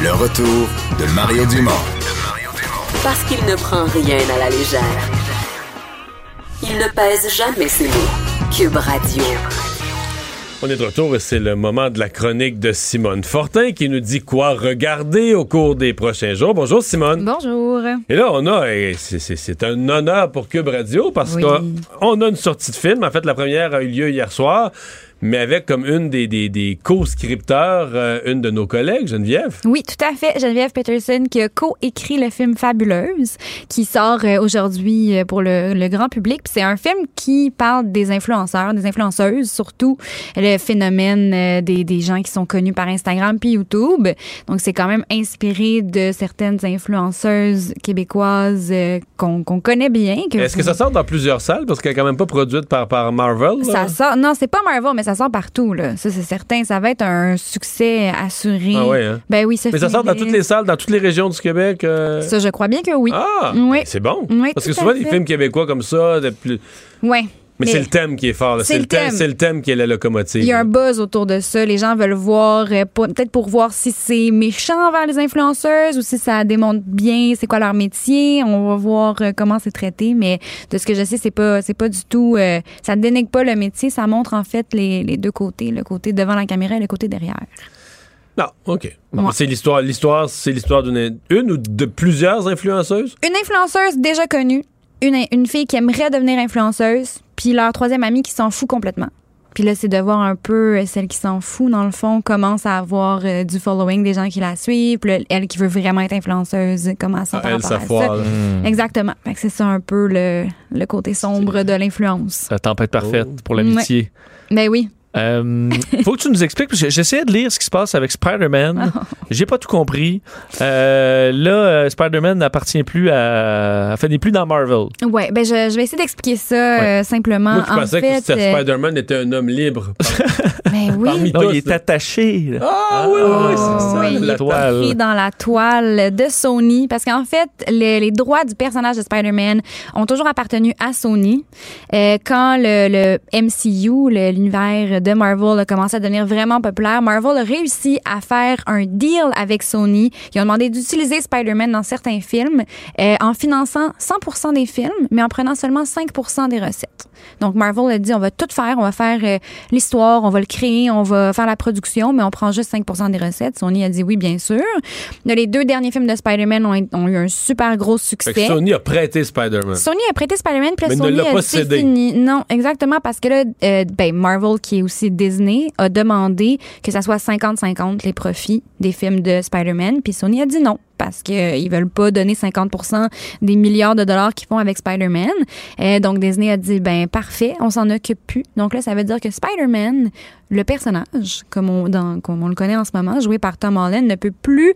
Le retour de Mario Dumont. Parce qu'il ne prend rien à la légère. Il ne pèse jamais ses mots. Cube Radio. On est de retour et c'est le moment de la chronique de Simone Fortin qui nous dit quoi regarder au cours des prochains jours. Bonjour Simone. Bonjour. Et là, on a, et c'est- c'est c'est un honneur pour Cube Radio parce Oui. qu'on a une sortie de film. En fait, la première a eu lieu hier soir, mais avec comme une des, des, des co-scripteurs, euh, une de nos collègues, Geneviève. Oui, tout à fait. Geneviève Peterson qui a co-écrit le film Fabuleuse qui sort euh, aujourd'hui euh, pour le, le grand public. Puis C'est un film qui parle des influenceurs, des influenceuses surtout, le phénomène des, des gens qui sont connus par Instagram puis YouTube. Donc c'est quand même inspiré de certaines influenceuses québécoises qu'on qu'on connaît bien. Est-ce que ça sort dans plusieurs salles? Parce qu'elle est quand même pas produite par, par Marvel? là? Ça sort. Non, c'est pas Marvel, mais ça sort partout, là. Ça, c'est certain. Ça va être un succès assuré. Ah ouais, hein? Ben oui, ça Mais ça sort dans toutes les salles, dans toutes les régions du Québec? euh? Ça, je crois bien que oui. Ah, Oui. ben, c'est bon. Oui, Parce que souvent, des films québécois comme ça, de plus- Ouais. Mais, c'est le thème qui est fort. c'est le le, thème. thème. c'est le thème qui est la locomotive. Il y a un buzz autour de ça. Les gens veulent voir, euh, peut-être pour voir si c'est méchant envers les influenceuses ou si ça démontre bien c'est quoi leur métier. On va voir euh, comment c'est traité. Mais de ce que je sais, c'est pas, c'est pas du tout, euh, ça ne dénigre pas le métier. Ça montre en fait les, les deux côtés, le côté devant la caméra et le côté derrière. Non, OK. Bon, Ouais. C'est l'histoire, l'histoire, c'est l'histoire d'une une ou de plusieurs influenceuses? Une influenceuse déjà connue, une, une fille qui aimerait devenir influenceuse, puis leur troisième amie qui s'en fout complètement. Puis là, c'est de voir un peu euh, celle qui s'en fout, dans le fond, commence à avoir euh, du following, des gens qui la suivent. Puis là, elle qui veut vraiment être influenceuse, comment ça Ah, par elle, à ça. là. Exactement. Fait que c'est ça un peu le, le côté sombre de l'influence. La tempête parfaite Oh. pour l'amitié. Ben oui. Euh, faut que tu nous expliques, parce que j'essayais de lire ce qui se passe avec Spider-Man. J'ai pas tout compris. Euh, là, euh, Spider-Man n'appartient plus à. Enfin, n'est plus dans Marvel. Ouais, ben je, je vais essayer d'expliquer ça euh, simplement. Moi, je en pensais fait, que euh, Spider-Man était un homme libre. ben oui. Parmi Non, tous, il est là. attaché. là. Ah oui, oui, oui, c'est ça. Oui, il la est toile. pris dans la toile de Sony parce qu'en fait, les, les droits du personnage de Spider-Man ont toujours appartenu à Sony. Euh, quand le, le MCU, l'univers de Marvel, a commencé à devenir vraiment populaire, Marvel a réussi à faire un deal avec Sony. Ils ont demandé d'utiliser Spider-Man dans certains films euh, en finançant 100% des films, mais en prenant seulement 5% des recettes. Donc Marvel a dit on va tout faire, on va faire euh, l'histoire, on va le créer, on va faire la production, mais on prend juste 5% des recettes. Sony a dit oui, bien sûr. Les deux derniers films de Spider-Man ont, ont eu un super gros Fait que succès. Sony a prêté Spider-Man. Sony a prêté Spider-Man, puis Mais ne Sony l'a a pas cédé. fini. Non, exactement, parce que là, euh, ben, Marvel, qui est aussi Disney, a demandé que ça soit 50-50 les profits des films de Spider-Man, puis Sony a dit non parce qu'ils veulent pas donner 50% des milliards de dollars qu'ils font avec Spider-Man. Euh, donc Disney a dit ben parfait, on s'en occupe plus. Donc là ça veut dire que Spider-Man, le personnage comme on dans, comme on le connaît en ce moment, joué par Tom Holland, ne peut plus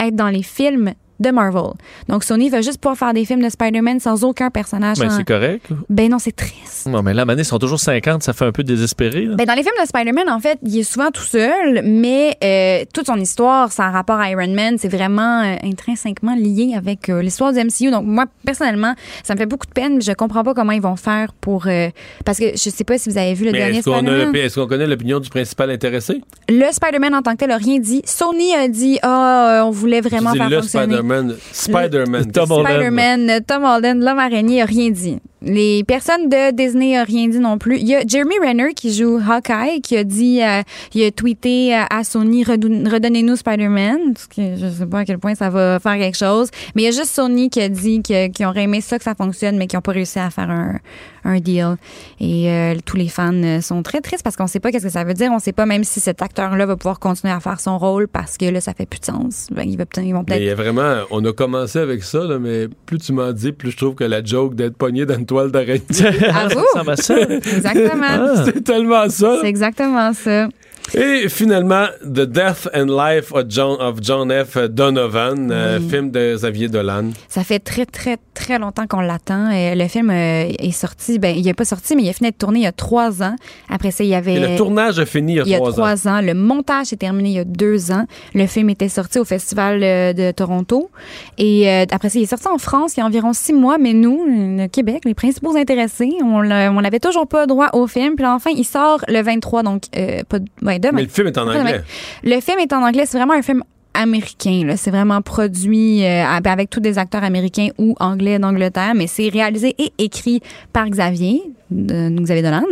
être dans les films de Marvel. Donc Sony va juste pouvoir faire des films de Spider-Man sans aucun personnage. Ben, en- c'est correct. ben non, c'est triste. Non, mais là, Mané, ils sont toujours 50, ça fait un peu désespéré. là. Ben dans les films de Spider-Man, en fait, il est souvent tout seul, mais euh, toute son histoire, son rapport à Iron Man, c'est vraiment euh, intrinsèquement lié avec euh, l'histoire du MCU. Donc moi, personnellement, ça me fait beaucoup de peine, mais je comprends pas comment ils vont faire pour... euh, parce que je sais pas si vous avez vu le Mais dernier est-ce qu'on, a Spider-Man. le- est-ce qu'on connaît l'opinion du principal intéressé? Le Spider-Man en tant que tel a rien dit. Sony a dit, ah, on voulait vraiment faire le fonctionner. Spider-Man. Spider-Man. Tom Holland. Spider-Man, Tom Holland, l'homme araignée, a rien dit. Les personnes de Disney a rien dit non plus. Il y a Jeremy Renner qui joue Hawkeye qui a dit, euh, il a tweeté euh, à Sony redonnez-nous Spider-Man. Parce que je sais pas à quel point ça va faire quelque chose. Mais il y a juste Sony qui a dit qu'ils auraient aimé ça que ça fonctionne, mais qui n'ont pas réussi à faire un, un deal. Et euh, tous les fans euh, sont très tristes parce qu'on sait pas qu'est-ce que ça veut dire. On sait pas même si cet acteur-là va pouvoir continuer à faire son rôle parce que là, ça fait plus de sens. Ben, il va peut-être- ils vont peut-être il y a vraiment, on a commencé avec ça, là, mais plus tu m'en dis, plus je trouve que la joke d'être pogné dans une toile d'araignée, À vous. Ça ressemble à ça. Exactement. c'est tellement ça. C'est exactement ça. Et finalement, The Death and Life of John, of John F. Donovan, euh, film de Xavier Dolan. Ça fait très, très, très longtemps qu'on l'attend. Et le film euh, est sorti, ben, il n'est pas sorti, mais il a fini de tourner il y a trois ans. Après ça, il y avait. Et le tournage a fini il y a, il y a trois, ans. trois ans. Le montage est terminé il y a deux ans. Le film était sorti au Festival euh, de Toronto. Et euh, après ça, il est sorti en France il y a environ six mois. Mais nous, le Québec, les principaux intéressés, on n'avait toujours pas droit au film. Puis enfin, il sort le 23, donc euh, pas, ouais, Mais le film est en anglais. Le film est en anglais. C'est vraiment un film américain. C'est vraiment produit euh, avec tous des acteurs américains ou anglais d'Angleterre, mais c'est réalisé et écrit par Xavier, Xavier Dolan.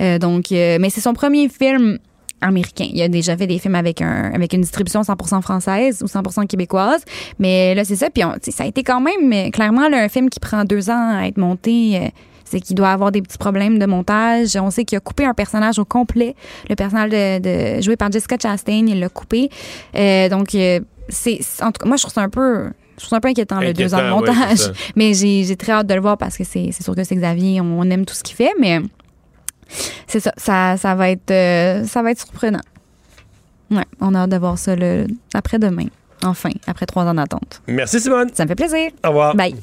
Euh, donc, euh, mais c'est son premier film américain. Il a déjà fait des films avec un avec une distribution 100% française ou 100% québécoise, mais là c'est ça. Puis on- ça a été quand même clairement là, un film qui prend deux ans à être monté. C'est qu'il doit avoir des petits problèmes de montage. On sait qu'il a coupé un personnage au complet. Le personnage de, de- joué par Jessica Chastain, il l'a coupé. Euh, donc euh, c'est en tout cas moi je trouve ça un peu je trouve ça un peu inquiétant, le deux ans de ouais, montage. mais j'ai j'ai très hâte de le voir parce que c'est c'est sûr que c'est Xavier, on, on aime tout ce qu'il fait, mais c'est ça, ça, ça va être, euh, ça va être surprenant. Ouais, on a hâte de voir ça le après demain. Enfin, après trois ans d'attente. Merci, Simone. Ça me fait plaisir. Au revoir. Bye.